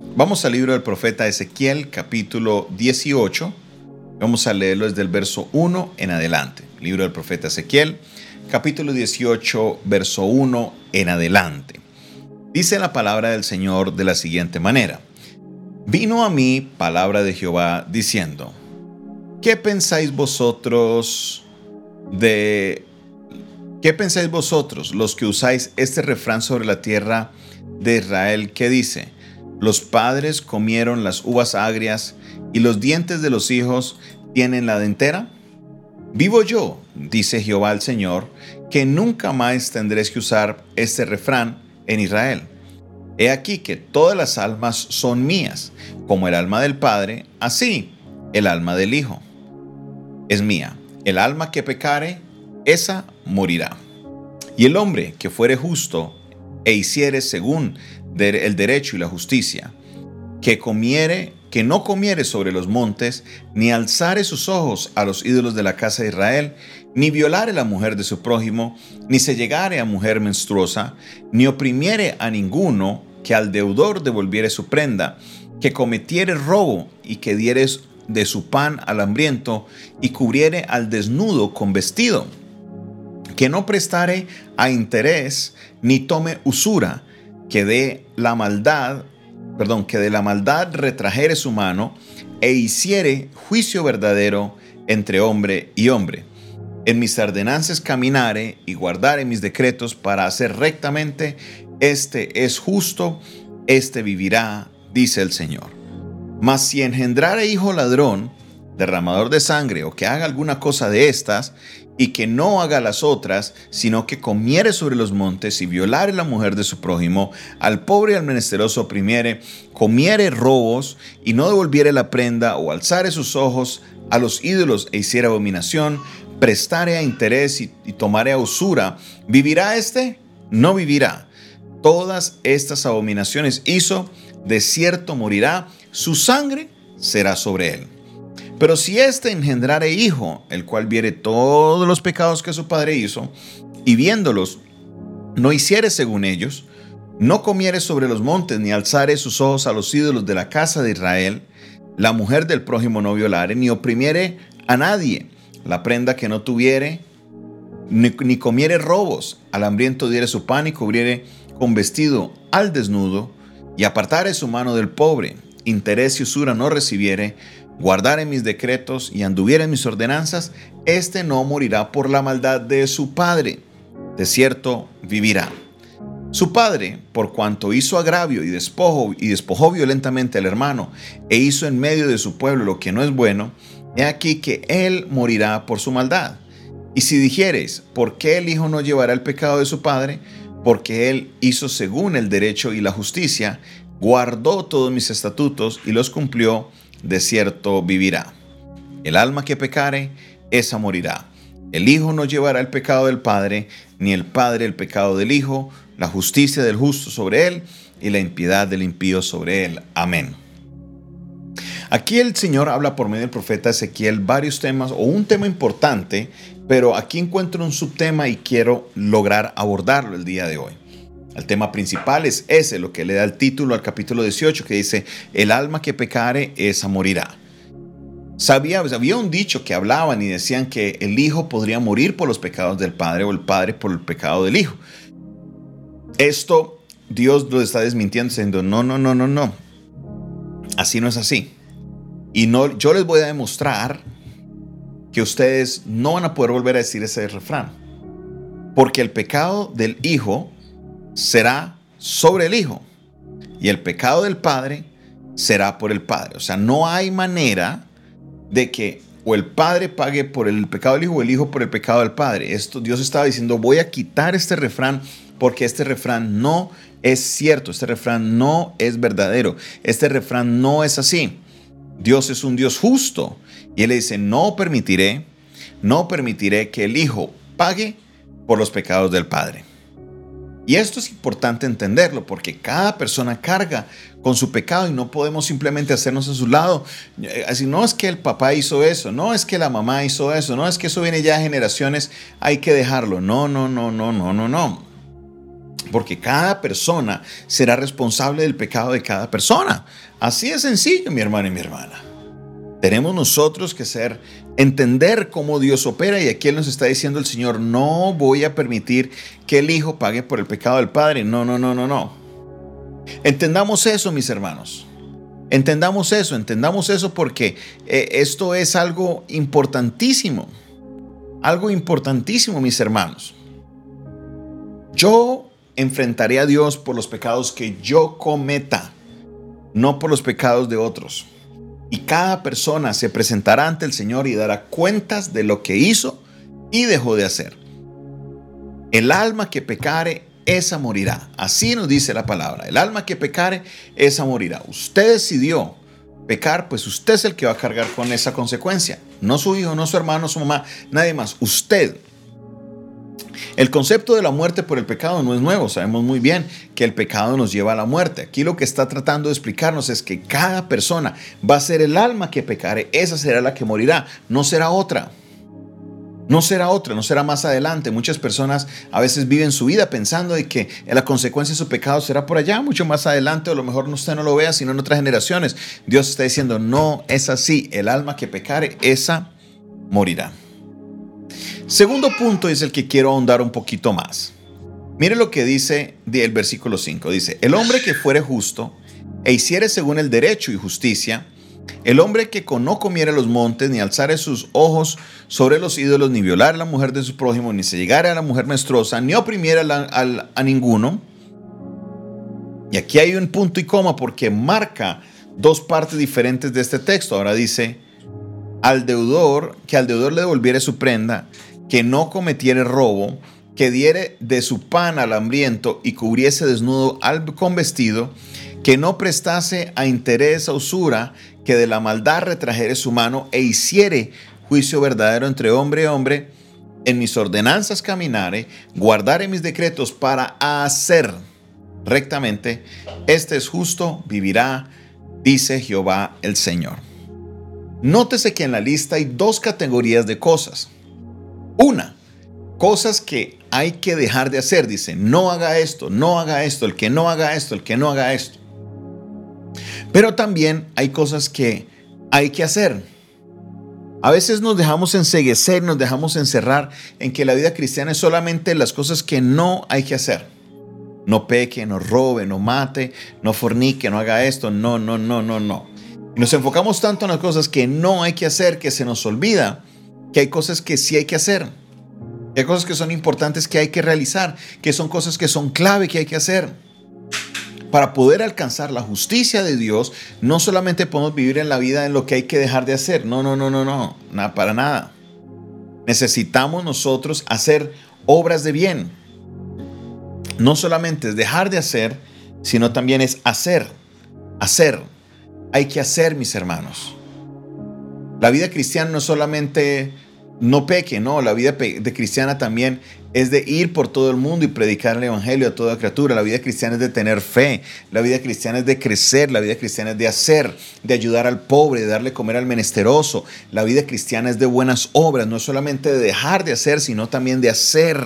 Vamos al libro del profeta Ezequiel, capítulo 18. Vamos a leerlo desde el verso 1 en adelante. Libro del profeta Ezequiel, capítulo 18, verso 1 en adelante. Dice la palabra del Señor de la siguiente manera. Vino a mí palabra de Jehová diciendo, ¿qué pensáis vosotros de... ¿Qué pensáis vosotros los que usáis este refrán sobre la tierra de Israel que dice, los padres comieron las uvas agrias y los dientes de los hijos tienen la dentera? Vivo yo, dice Jehová el Señor, que nunca más tendréis que usar este refrán en Israel. He aquí que todas las almas son mías, como el alma del Padre, así el alma del Hijo. Es mía. El alma que pecare, esa morirá. Y el hombre que fuere justo e hiciere según el derecho y la justicia, que comiere, que no comiere sobre los montes, ni alzare sus ojos a los ídolos de la casa de Israel, ni violare la mujer de su prójimo, ni se llegare a mujer menstruosa, ni oprimiere a ninguno, que al deudor devolviere su prenda, que cometiere robo y que diere de su pan al hambriento y cubriere al desnudo con vestido, que no prestare a interés ni tome usura, que de la maldad, perdón, que de la maldad retrajere su mano e hiciere juicio verdadero entre hombre y hombre. En mis ordenanzas caminare y guardare mis decretos para hacer rectamente, este es justo, este vivirá, dice el Señor. Mas si engendrare hijo ladrón, derramador de sangre o que haga alguna cosa de estas, y que no haga las otras, sino que comiere sobre los montes y violare la mujer de su prójimo, al pobre y al menesteroso oprimiere, comiere robos y no devolviere la prenda o alzare sus ojos a los ídolos e hiciera abominación, prestare a interés y, y tomare a usura, ¿vivirá éste? No vivirá. Todas estas abominaciones hizo, de cierto morirá, su sangre será sobre él. Pero si éste engendrare hijo, el cual viere todos los pecados que su padre hizo, y viéndolos, no hiciere según ellos, no comiere sobre los montes, ni alzare sus ojos a los ídolos de la casa de Israel, la mujer del prójimo no violare, ni oprimiere a nadie, la prenda que no tuviere, ni, ni comiere robos, al hambriento diere su pan y cubriere con vestido al desnudo, y apartare su mano del pobre, interés y usura no recibiere, guardare mis decretos y anduviere mis ordenanzas, éste no morirá por la maldad de su padre. De cierto, vivirá. Su padre, por cuanto hizo agravio y despojo y despojó violentamente al hermano, e hizo en medio de su pueblo lo que no es bueno, he aquí que él morirá por su maldad. Y si dijeres, ¿por qué el hijo no llevará el pecado de su padre? Porque él hizo según el derecho y la justicia, guardó todos mis estatutos y los cumplió, de cierto vivirá. El alma que pecare, esa morirá. El Hijo no llevará el pecado del Padre, ni el Padre el pecado del Hijo, la justicia del justo sobre él y la impiedad del impío sobre él. Amén. Aquí el Señor habla por medio del profeta Ezequiel varios temas o un tema importante, pero aquí encuentro un subtema y quiero lograr abordarlo el día de hoy. El tema principal es ese, lo que le da el título al capítulo 18, que dice, el alma que pecare, esa morirá. Sabía, había un dicho que hablaban y decían que el hijo podría morir por los pecados del padre o el padre por el pecado del hijo. Esto Dios lo está desmintiendo diciendo, no, no, no, no, no. Así no es así. Y no, yo les voy a demostrar que ustedes no van a poder volver a decir ese refrán. Porque el pecado del hijo será sobre el Hijo y el pecado del Padre será por el Padre. O sea, no hay manera de que o el Padre pague por el pecado del Hijo o el Hijo por el pecado del Padre. Esto Dios estaba diciendo, voy a quitar este refrán porque este refrán no es cierto, este refrán no es verdadero, este refrán no es así. Dios es un Dios justo y Él le dice, no permitiré, no permitiré que el Hijo pague por los pecados del Padre. Y esto es importante entenderlo porque cada persona carga con su pecado y no podemos simplemente hacernos a su lado. Eh, así no es que el papá hizo eso, no es que la mamá hizo eso, no es que eso viene ya de generaciones, hay que dejarlo. No, no, no, no, no, no, no. Porque cada persona será responsable del pecado de cada persona. Así de sencillo, mi hermano y mi hermana. Tenemos nosotros que ser, entender cómo Dios opera y aquí nos está diciendo el Señor, no voy a permitir que el Hijo pague por el pecado del Padre. No, no, no, no, no. Entendamos eso, mis hermanos. Entendamos eso, entendamos eso porque eh, esto es algo importantísimo. Algo importantísimo, mis hermanos. Yo enfrentaré a Dios por los pecados que yo cometa, no por los pecados de otros. Y cada persona se presentará ante el Señor y dará cuentas de lo que hizo y dejó de hacer. El alma que pecare, esa morirá. Así nos dice la palabra. El alma que pecare, esa morirá. Usted decidió pecar, pues usted es el que va a cargar con esa consecuencia. No su hijo, no su hermano, su mamá, nadie más. Usted. El concepto de la muerte por el pecado no es nuevo, sabemos muy bien que el pecado nos lleva a la muerte. Aquí lo que está tratando de explicarnos es que cada persona va a ser el alma que pecare, esa será la que morirá, no será otra. No será otra, no será más adelante. Muchas personas a veces viven su vida pensando de que la consecuencia de su pecado será por allá, mucho más adelante, o a lo mejor usted no lo vea, sino en otras generaciones. Dios está diciendo, no es así. El alma que pecare, esa morirá. Segundo punto es el que quiero ahondar un poquito más. Mire lo que dice el versículo 5. Dice, el hombre que fuere justo e hiciere según el derecho y justicia, el hombre que no comiere los montes, ni alzare sus ojos sobre los ídolos, ni violar la mujer de su prójimo, ni se llegare a la mujer menstruosa, ni oprimiera a, a ninguno. Y aquí hay un punto y coma porque marca dos partes diferentes de este texto. Ahora dice, al deudor, que al deudor le devolviere su prenda, que no cometiere robo, que diere de su pan al hambriento y cubriese desnudo al con vestido, que no prestase a interés a usura, que de la maldad retrajere su mano e hiciere juicio verdadero entre hombre y hombre, en mis ordenanzas caminare, guardare mis decretos para hacer rectamente, este es justo, vivirá, dice Jehová el Señor. Nótese que en la lista hay dos categorías de cosas. Una, cosas que hay que dejar de hacer. Dice, no haga esto, no haga esto, el que no haga esto, el que no haga esto. Pero también hay cosas que hay que hacer. A veces nos dejamos enseguecer, nos dejamos encerrar en que la vida cristiana es solamente las cosas que no hay que hacer. No peque, no robe, no mate, no fornique, no haga esto. No, no, no, no, no. nos enfocamos tanto en las cosas que no hay que hacer que se nos olvida que hay cosas que sí hay que hacer, que hay cosas que son importantes que hay que realizar, que son cosas que son clave que hay que hacer. Para poder alcanzar la justicia de Dios, no solamente podemos vivir en la vida en lo que hay que dejar de hacer, no, no, no, no, no, nada, para nada. Necesitamos nosotros hacer obras de bien. No solamente es dejar de hacer, sino también es hacer, hacer. Hay que hacer, mis hermanos. La vida cristiana no es solamente no peque, no, la vida de cristiana también es de ir por todo el mundo y predicar el evangelio a toda criatura. La vida cristiana es de tener fe, la vida cristiana es de crecer, la vida cristiana es de hacer, de ayudar al pobre, de darle comer al menesteroso. La vida cristiana es de buenas obras, no es solamente de dejar de hacer, sino también de hacer.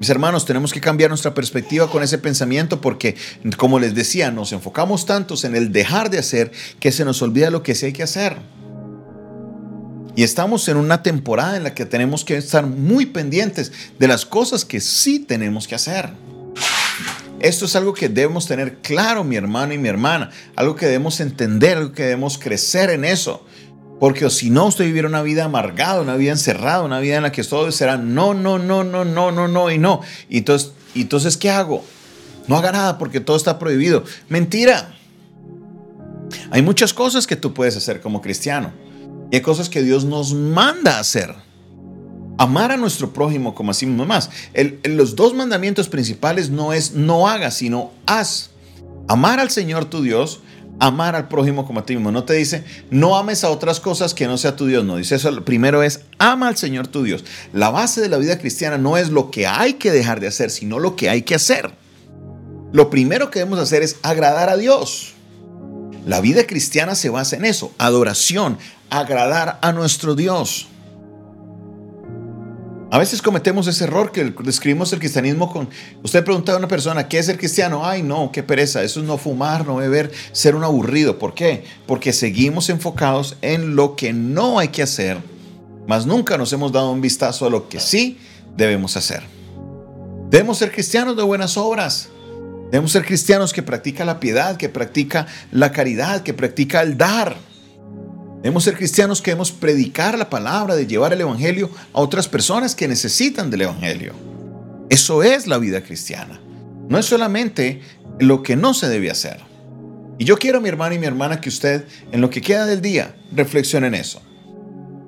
Mis hermanos, tenemos que cambiar nuestra perspectiva con ese pensamiento porque, como les decía, nos enfocamos tantos en el dejar de hacer que se nos olvida lo que sí hay que hacer. Y estamos en una temporada en la que tenemos que estar muy pendientes de las cosas que sí tenemos que hacer. Esto es algo que debemos tener claro, mi hermano y mi hermana, algo que debemos entender, algo que debemos crecer en eso. Porque si no, usted vivirá una vida amargada, una vida encerrada, una vida en la que todo será no, no, no, no, no, no, no y no. Y entonces, entonces, ¿qué hago? No haga nada porque todo está prohibido. Mentira. Hay muchas cosas que tú puedes hacer como cristiano. Y hay cosas que Dios nos manda a hacer. Amar a nuestro prójimo como así más. los dos mandamientos principales no es no hagas, sino haz. Amar al Señor tu Dios, amar al prójimo como a ti mismo. No te dice no ames a otras cosas que no sea tu Dios. No, dice eso. Primero es ama al Señor tu Dios. La base de la vida cristiana no es lo que hay que dejar de hacer, sino lo que hay que hacer. Lo primero que debemos hacer es agradar a Dios. La vida cristiana se basa en eso, adoración, agradar a nuestro Dios. A veces cometemos ese error que describimos el cristianismo con... Usted pregunta a una persona, ¿qué es el cristiano? Ay, no, qué pereza, eso es no fumar, no beber, ser un aburrido. ¿Por qué? Porque seguimos enfocados en lo que no hay que hacer, mas nunca nos hemos dado un vistazo a lo que sí debemos hacer. Debemos ser cristianos de buenas obras. Debemos ser cristianos que practican la piedad, que practica la caridad, que practica el dar. Debemos ser cristianos que debemos predicar la palabra, de llevar el Evangelio a otras personas que necesitan del Evangelio. Eso es la vida cristiana. No es solamente lo que no se debe hacer. Y yo quiero, mi hermano y mi hermana, que usted, en lo que queda del día, reflexione en eso.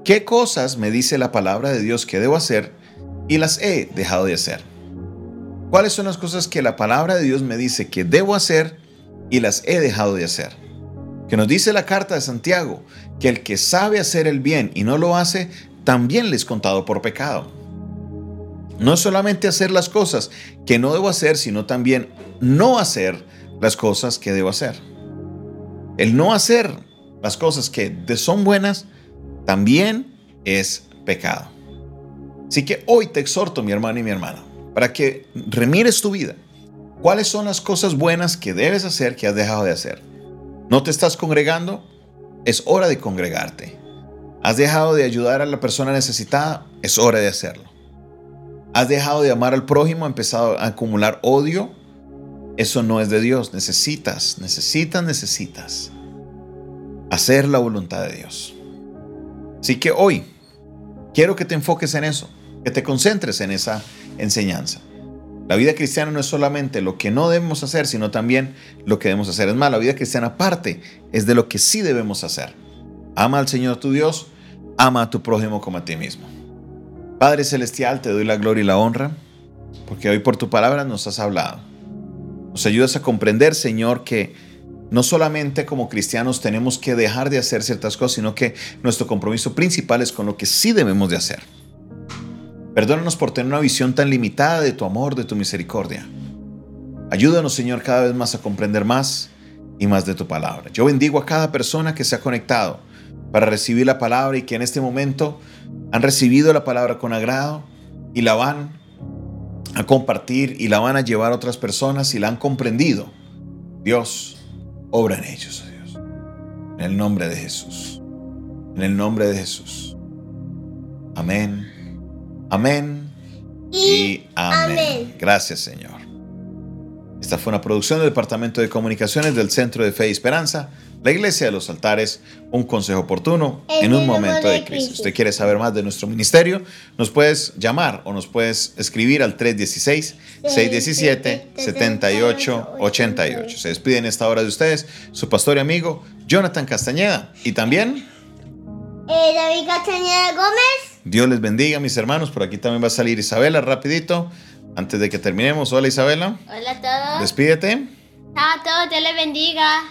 ¿Qué cosas me dice la palabra de Dios que debo hacer y las he dejado de hacer? ¿Cuáles son las cosas que la palabra de Dios me dice que debo hacer y las he dejado de hacer? Que nos dice la carta de Santiago que el que sabe hacer el bien y no lo hace, también le es contado por pecado. No es solamente hacer las cosas que no debo hacer, sino también no hacer las cosas que debo hacer. El no hacer las cosas que son buenas también es pecado. Así que hoy te exhorto, mi hermano y mi hermana, para que remires tu vida. ¿Cuáles son las cosas buenas que debes hacer que has dejado de hacer? ¿No te estás congregando? es hora de congregarte. ¿Has dejado de ayudar a la persona necesitada? Es hora de hacerlo. ¿Has dejado de amar al prójimo? empezado a acumular odio? Eso no es de Dios. Necesitas, necesitas, necesitas hacer la voluntad de Dios. Así que hoy quiero que te enfoques en eso, que te concentres en esa enseñanza. La vida cristiana no es solamente lo que no debemos hacer, sino también lo que debemos hacer. Es más, la vida cristiana parte es de lo que sí debemos hacer. Ama al Señor tu Dios, ama a tu prójimo como a ti mismo. Padre Celestial, te doy la gloria y la honra, porque hoy por tu palabra nos has hablado. Nos ayudas a comprender, Señor, que no solamente como cristianos tenemos que dejar de hacer ciertas cosas, sino que nuestro compromiso principal es con lo que sí debemos de hacer. Perdónanos por tener una visión tan limitada de tu amor, de tu misericordia. Ayúdanos, Señor, cada vez más a comprender más y más de tu palabra. Yo bendigo a cada persona que se ha conectado para recibir la palabra y que en este momento han recibido la palabra con agrado y la van a compartir y la van a llevar a otras personas y la han comprendido. Dios, obra en ellos, oh Dios. En el nombre de Jesús. En el nombre de Jesús. Amén Amén y, amén. Gracias, Señor. Esta fue una producción del Departamento de Comunicaciones del Centro de Fe y Esperanza, la Iglesia de los Altares, un consejo oportuno en, un momento de crisis. Si usted quiere saber más de nuestro ministerio, nos puedes llamar o nos puedes escribir al 316-617-7888. Se despide en esta hora de ustedes su pastor y amigo Jonathan Castañeda y también... Eh, David Castañeda Gómez. Dios les bendiga, mis hermanos. Por aquí también va a salir Isabela, rapidito. Antes de que terminemos. Hola, Isabela. Hola a todos. Despídete. Chao a todos, Dios les bendiga.